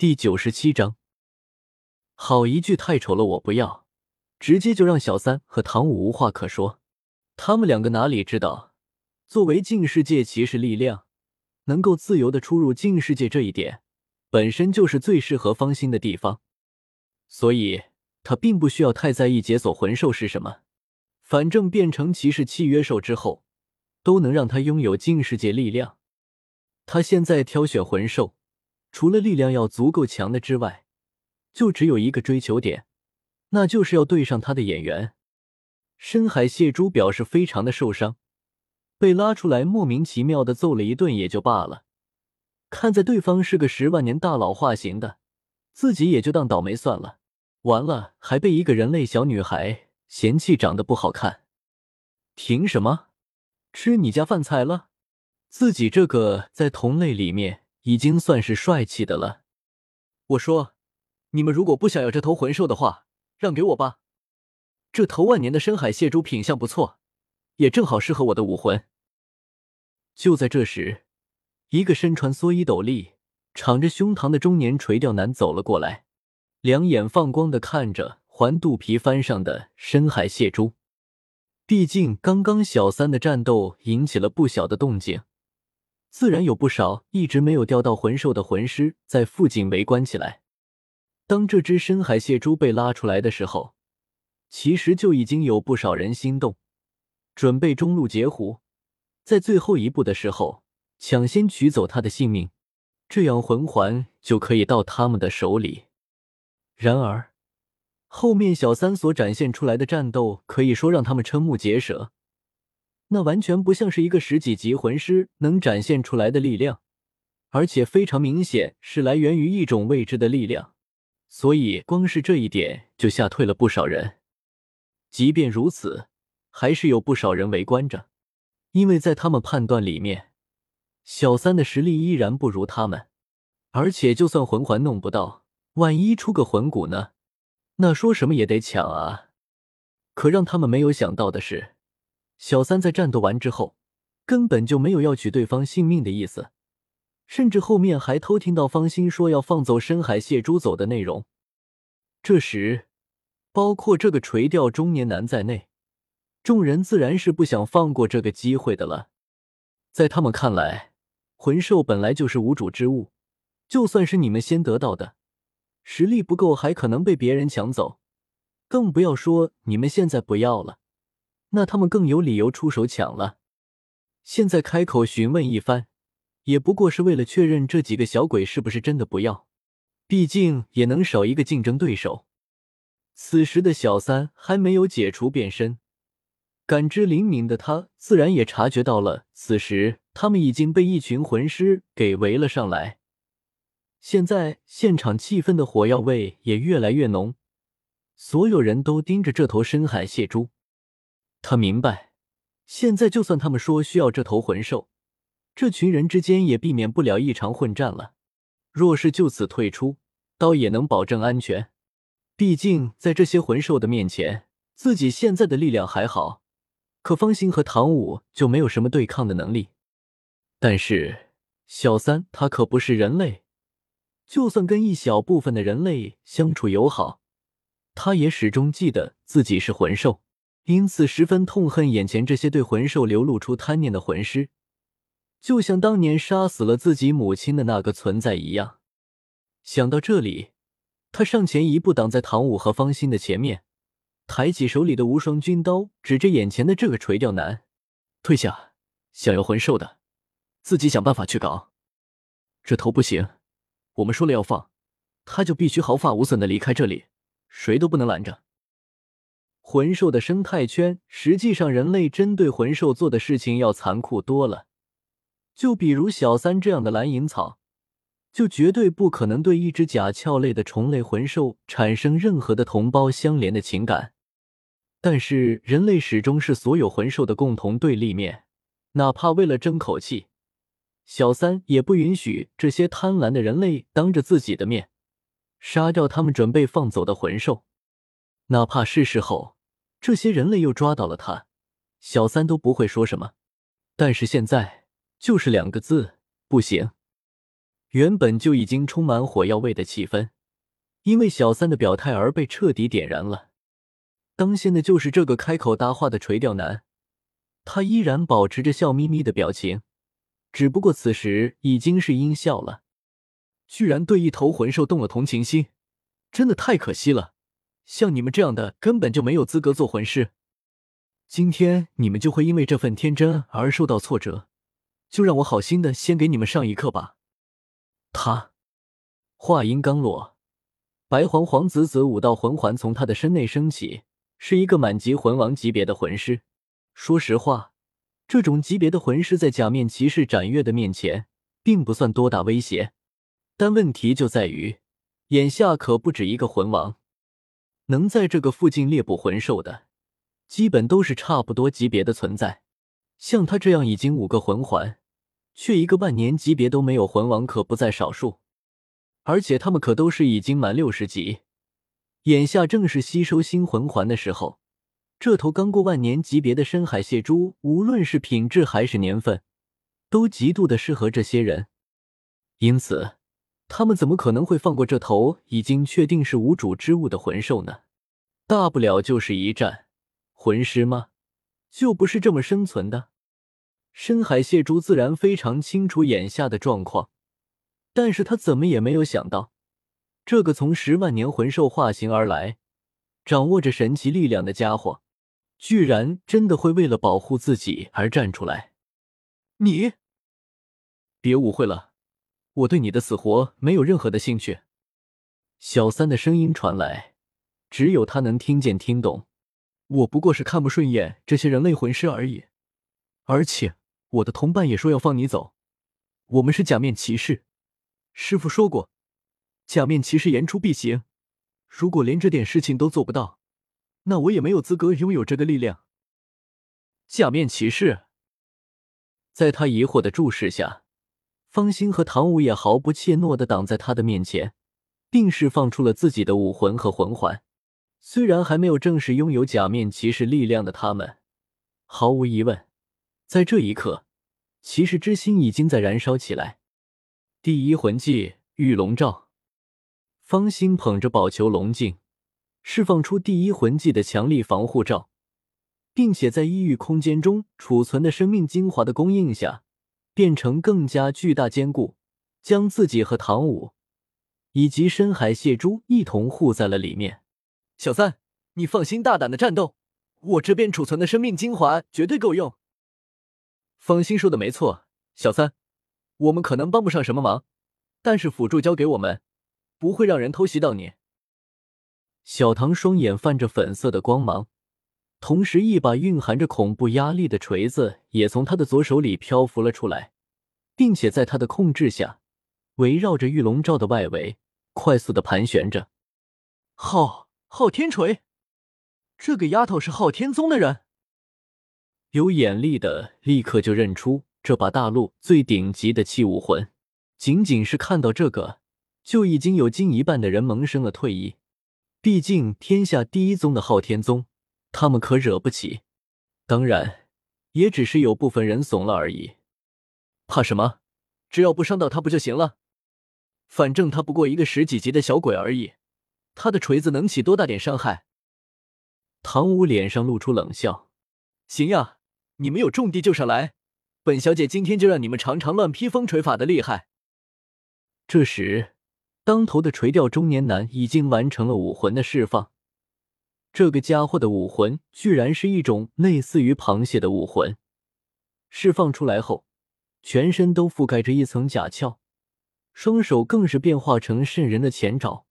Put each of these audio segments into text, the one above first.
第九十七章，好一句太丑了，我不要，直接就让小三和唐舞无话可说。他们两个哪里知道，作为近世界骑士力量，能够自由的出入近世界这一点，本身就是最适合方心的地方。所以，他并不需要太在意解锁魂兽是什么，反正变成骑士契约兽之后，都能让他拥有近世界力量。他现在挑选魂兽。除了力量要足够强的之外，就只有一个追求点，那就是要对上他的眼缘。深海蟹蛛表示非常的受伤，被拉出来莫名其妙的揍了一顿也就罢了，看在对方是个十万年大老化型的，自己也就当倒霉算了。完了，还被一个人类小女孩嫌弃长得不好看，凭什么吃你家饭菜了？自己这个在同类里面。已经算是帅气的了。我说，你们如果不想要这头魂兽的话，让给我吧。这头万年的深海蟹蛛品相不错，也正好适合我的武魂。就在这时，一个身穿蓑衣斗笠、敞着胸膛的中年垂钓男走了过来，两眼放光的看着环肚皮翻上的深海蟹蛛。毕竟刚刚小三的战斗引起了不小的动静。自然有不少一直没有钓到魂兽的魂师在附近围观起来。当这只深海蟹蛛被拉出来的时候，其实就已经有不少人心动，准备中路截胡，在最后一步的时候抢先取走他的性命，这样魂环就可以到他们的手里。然而，后面小三所展现出来的战斗可以说让他们瞠目结舌。那完全不像是一个十几级魂师能展现出来的力量，而且非常明显是来源于一种未知的力量，所以光是这一点就吓退了不少人。即便如此，还是有不少人围观着，因为在他们判断里面，小三的实力依然不如他们，而且就算魂环弄不到，万一出个魂骨呢？那说什么也得抢啊！可让他们没有想到的是。小三在战斗完之后，根本就没有要取对方性命的意思，甚至后面还偷听到方心说要放走深海蟹蛛走的内容。这时，包括这个垂钓中年男在内，众人自然是不想放过这个机会的了。在他们看来，魂兽本来就是无主之物，就算是你们先得到的，实力不够还可能被别人抢走，更不要说你们现在不要了。那他们更有理由出手抢了。现在开口询问一番，也不过是为了确认这几个小鬼是不是真的不要，毕竟也能少一个竞争对手。此时的小三还没有解除变身，感知灵敏的他自然也察觉到了，此时他们已经被一群魂师给围了上来。现在现场气氛的火药味也越来越浓，所有人都盯着这头深海蟹蛛。他明白，现在就算他们说需要这头魂兽，这群人之间也避免不了一场混战了。若是就此退出，倒也能保证安全。毕竟在这些魂兽的面前，自己现在的力量还好，可方心和唐舞就没有什么对抗的能力。但是小三他可不是人类，就算跟一小部分的人类相处友好，他也始终记得自己是魂兽。因此，十分痛恨眼前这些对魂兽流露出贪念的魂师，就像当年杀死了自己母亲的那个存在一样。想到这里，他上前一步，挡在唐舞和方心的前面，抬起手里的无双军刀，指着眼前的这个垂钓男：“退下！想要魂兽的，自己想办法去搞。这头不行，我们说了要放，他就必须毫发无损的离开这里，谁都不能拦着。”魂兽的生态圈，实际上人类针对魂兽做的事情要残酷多了。就比如小三这样的蓝银草，就绝对不可能对一只甲壳类的虫类魂兽产生任何的同胞相连的情感。但是人类始终是所有魂兽的共同对立面，哪怕为了争口气，小三也不允许这些贪婪的人类当着自己的面杀掉他们准备放走的魂兽，哪怕是事后。这些人类又抓到了他，小三都不会说什么。但是现在就是两个字：不行。原本就已经充满火药味的气氛，因为小三的表态而被彻底点燃了。当先的就是这个开口搭话的垂钓男，他依然保持着笑眯眯的表情，只不过此时已经是阴笑了。居然对一头魂兽动了同情心，真的太可惜了。像你们这样的根本就没有资格做魂师。今天你们就会因为这份天真而受到挫折，就让我好心的先给你们上一课吧。他话音刚落，白黄黄紫紫五道魂环从他的身内升起，是一个满级魂王级别的魂师。说实话，这种级别的魂师在假面骑士斩月的面前，并不算多大威胁。但问题就在于，眼下可不止一个魂王，能在这个附近猎捕魂兽的，基本都是差不多级别的存在。像他这样已经五个魂环。却一个万年级别都没有，魂王可不在少数，而且他们可都是已经满六十级，眼下正是吸收新魂环的时候。这头刚过万年级别的深海蟹蛛，无论是品质还是年份，都极度的适合这些人，因此他们怎么可能会放过这头已经确定是无主之物的魂兽呢？大不了就是一战，魂师吗？就不是这么生存的。深海蟹蛛自然非常清楚眼下的状况，但是他怎么也没有想到，这个从十万年魂兽化形而来、掌握着神奇力量的家伙，居然真的会为了保护自己而站出来。你别误会了，我对你的死活没有任何的兴趣。小三的声音传来，只有他能听见听懂。我不过是看不顺眼这些人类魂师而已，而且。我的同伴也说要放你走，我们是假面骑士，师傅说过，假面骑士言出必行。如果连这点事情都做不到，那我也没有资格拥有这个力量。假面骑士，在他疑惑的注视下，方心和唐舞也毫不怯懦的挡在他的面前，并释放出了自己的武魂和魂环。虽然还没有正式拥有假面骑士力量的他们，毫无疑问。在这一刻，骑士之心已经在燃烧起来。第一魂技御龙罩，方心捧着宝球龙镜，释放出第一魂技的强力防护罩，并且在异域空间中储存的生命精华的供应下，变成更加巨大坚固，将自己和唐舞以及深海蟹蛛一同护在了里面。小三，你放心大胆的战斗，我这边储存的生命精华绝对够用。方心说的没错，小三，我们可能帮不上什么忙，但是辅助交给我们，不会让人偷袭到你。小唐双眼泛着粉色的光芒，同时一把蕴含着恐怖压力的锤子也从他的左手里漂浮了出来，并且在他的控制下，围绕着玉龙罩的外围快速的盘旋着。昊昊天锤，这个丫头是昊天宗的人。有眼力的立刻就认出这把大陆最顶级的器武魂，仅仅是看到这个，就已经有近一半的人萌生了退意。毕竟天下第一宗的昊天宗，他们可惹不起。当然，也只是有部分人怂了而已。怕什么？只要不伤到他不就行了？反正他不过一个十几级的小鬼而已，他的锤子能起多大点伤害？唐舞脸上露出冷笑：“行呀。”你们有重地就上来，本小姐今天就让你们尝尝乱披风锤法的厉害。这时，当头的垂钓中年男已经完成了武魂的释放。这个家伙的武魂居然是一种类似于螃蟹的武魂，释放出来后，全身都覆盖着一层甲壳，双手更是变化成渗人的前爪。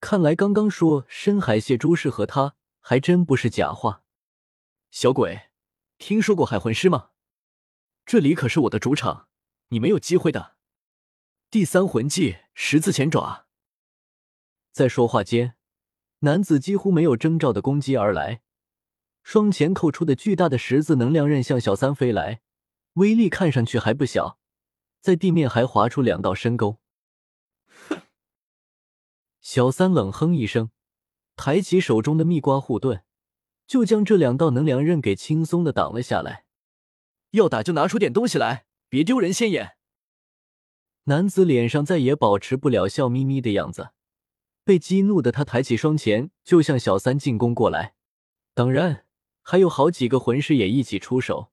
看来刚刚说深海蟹蛛适合他，还真不是假话。小鬼。听说过海魂师吗？这里可是我的主场，你没有机会的。第三魂技十字前爪。在说话间，男子几乎没有征兆的攻击而来，双前扣出的巨大的十字能量刃向小三飞来，威力看上去还不小，在地面还划出两道深沟。哼！小三冷哼一声，抬起手中的蜜瓜护盾。就将这两道能量刃给轻松的挡了下来。要打就拿出点东西来，别丢人现眼。男子脸上再也保持不了笑眯眯的样子，被激怒的他抬起双拳就向小三进攻过来。当然，还有好几个魂师也一起出手，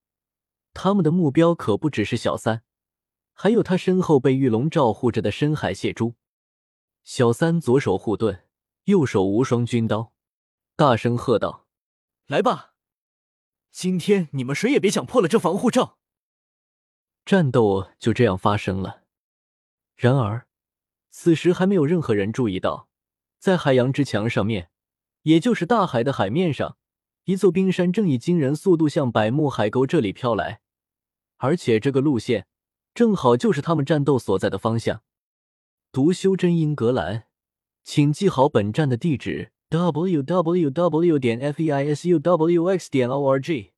他们的目标可不只是小三，还有他身后被玉龙照护着的深海蟹蛛。小三左手护盾，右手无双军刀，大声喝道：“来吧，今天你们谁也别想破了这防护罩！”战斗就这样发生了。然而，此时还没有任何人注意到，在海洋之墙上面，也就是大海的海面上，一座冰山正以惊人速度向百慕海沟这里飘来，而且这个路线正好就是他们战斗所在的方向。读修真英格兰，请记好本站的地址：w w w. 点 f e i s u w x. 点 o r g。